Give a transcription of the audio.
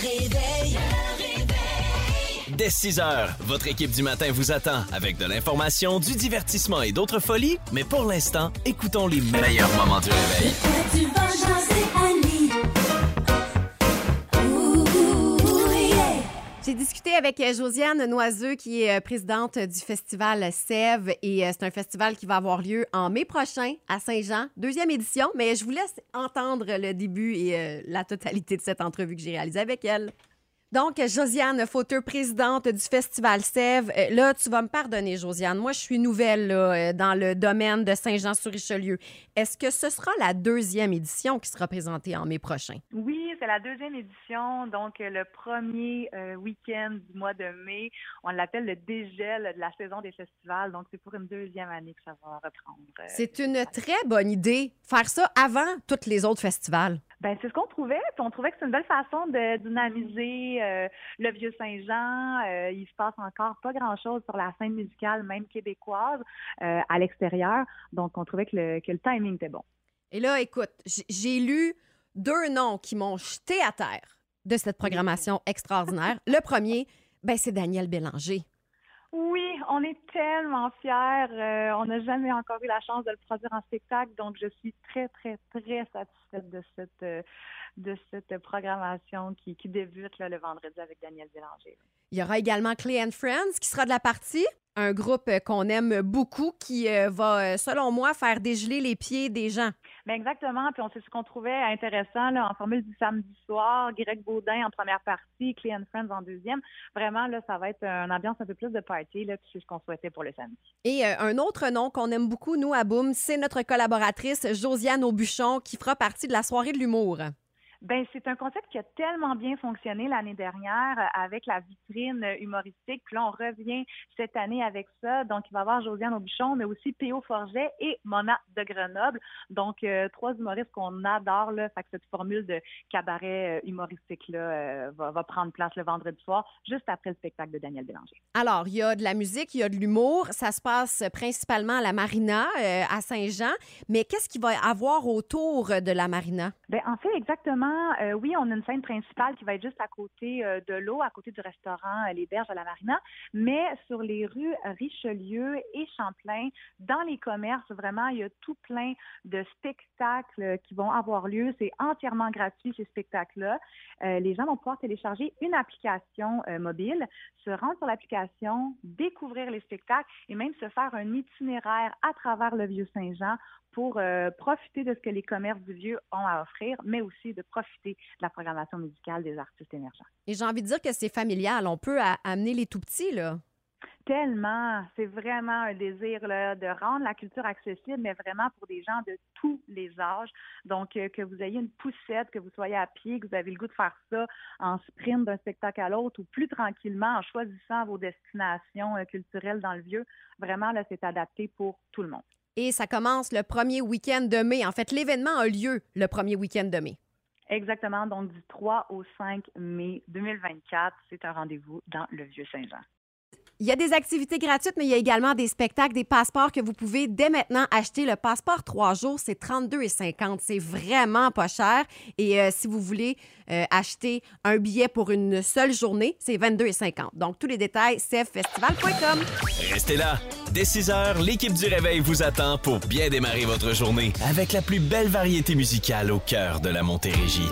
réveil. Dès 6 heures, votre équipe du matin vous attend avec de l'information, du divertissement et d'autres folies. Mais pour l'instant, écoutons les meilleurs moments du réveil. J'ai discuté avec euh, Josiane Noiseux, qui est euh, présidente du festival Sève. Et euh, c'est un festival qui va avoir lieu en mai prochain à Saint-Jean, deuxième édition. Mais je vous laisse entendre le début et la totalité de cette entrevue que j'ai réalisée avec elle. Donc, Josiane Fauteux, présidente du Festival Sève. Euh, Là, tu vas me pardonner, Josiane. Moi, je suis nouvelle là, euh, dans le domaine de Saint-Jean-sur-Richelieu. Est-ce que ce sera la deuxième édition qui sera présentée en mai prochain? Oui, c'est la deuxième édition, donc euh, le premier euh, week-end du mois de mai. On l'appelle le dégel de la saison des festivals, donc c'est pour une deuxième année que ça va reprendre. Euh, C'est une très bonne idée, faire ça avant tous les autres festivals. Ben, c'est ce qu'on trouvait, puis on trouvait que c'est une belle façon de dynamiser euh, le vieux Saint-Jean. Euh, il se passe encore pas grand-chose sur la scène musicale, même québécoise, euh, à l'extérieur. Donc, on trouvait que le, que le timing était bon. Et là, écoute, j'ai lu deux noms qui m'ont jeté à terre de cette programmation extraordinaire. Le premier, ben, c'est Daniel Bélanger. Oui, on est tellement fiers. Euh, on n'a jamais encore eu la chance de le produire en spectacle, donc je suis très, très, très satisfaite de cette, euh, de cette programmation qui, qui débute là, le vendredi avec Daniel Bélanger. Il y aura également Clay and Friends qui sera de la partie. Un groupe euh, qu'on aime beaucoup qui euh, va, euh, selon moi, faire dégeler les pieds des gens. Ben exactement, puis on sait ce qu'on trouvait intéressant là, en formule du samedi soir, Greg Baudin en première partie, Clay and Friends en deuxième. Vraiment, là, ça va être une ambiance un peu plus de party, là, puis c'est ce qu'on souhaitait pour le samedi. Et euh, un autre nom qu'on aime beaucoup, nous, à Boom, c'est notre collaboratrice Josiane Aubuchon qui fera partie de la soirée de l'humour. Ben, c'est un concept qui a tellement bien fonctionné l'année dernière euh, avec la vitrine euh, humoristique. Puis là, on revient cette année avec ça. Donc, il va y avoir Josiane Aubuchon, mais aussi Théo Forget et Mona de Grenoble. Donc, euh, trois humoristes qu'on adore. Là. Fait que cette formule de cabaret humoristique-là euh, va, va prendre place le vendredi soir, juste après le spectacle de Daniel Bélanger. Alors, il y a de la musique, il y a de l'humour. Ça se passe principalement à la Marina, euh, à Saint-Jean. Mais qu'est-ce qu'il va y avoir autour de la Marina? Ben, en fait, exactement. Euh, oui, on a une scène principale qui va être juste à côté euh, de l'eau, à côté du restaurant euh, Les Berges à la Marina. Mais sur les rues Richelieu et Champlain, dans les commerces, vraiment, il y a tout plein de spectacles qui vont avoir lieu. C'est entièrement gratuit, ces spectacles-là. Les gens vont pouvoir télécharger une application mobile, se rendre sur l'application, découvrir les spectacles et même se faire un itinéraire à travers le Vieux-Saint-Jean pour profiter de ce que les commerces du Vieux ont à offrir, mais aussi de profiter de la programmation musicale des artistes émergents. Et j'ai envie de dire que c'est familial. On peut amener les tout petits, là. Tellement, c'est vraiment un désir là, de rendre la culture accessible, mais vraiment pour des gens de tous les âges. Donc, euh, que vous ayez une poussette, que vous soyez à pied, que vous avez le goût de faire ça en sprint d'un spectacle à l'autre ou plus tranquillement en choisissant vos destinations euh, culturelles dans le vieux, vraiment, là, c'est adapté pour tout le monde. Et ça commence le premier week-end de mai. En fait, l'événement a lieu le premier week-end de mai. Exactement, donc du 3 au 5 mai 2024, c'est un rendez-vous dans le Vieux-Saint-Jean. Il y a des activités gratuites, mais il y a également des spectacles, des passeports que vous pouvez dès maintenant acheter. Le passeport trois jours, c'est 32,50. C'est vraiment pas cher. Et euh, si vous voulez euh, acheter un billet pour une seule journée, c'est 22,50. Donc, tous les détails, ceffestival.com. Restez là. Dès 6 heures, l'équipe du Réveil vous attend pour bien démarrer votre journée avec la plus belle variété musicale au cœur de la Montérégie.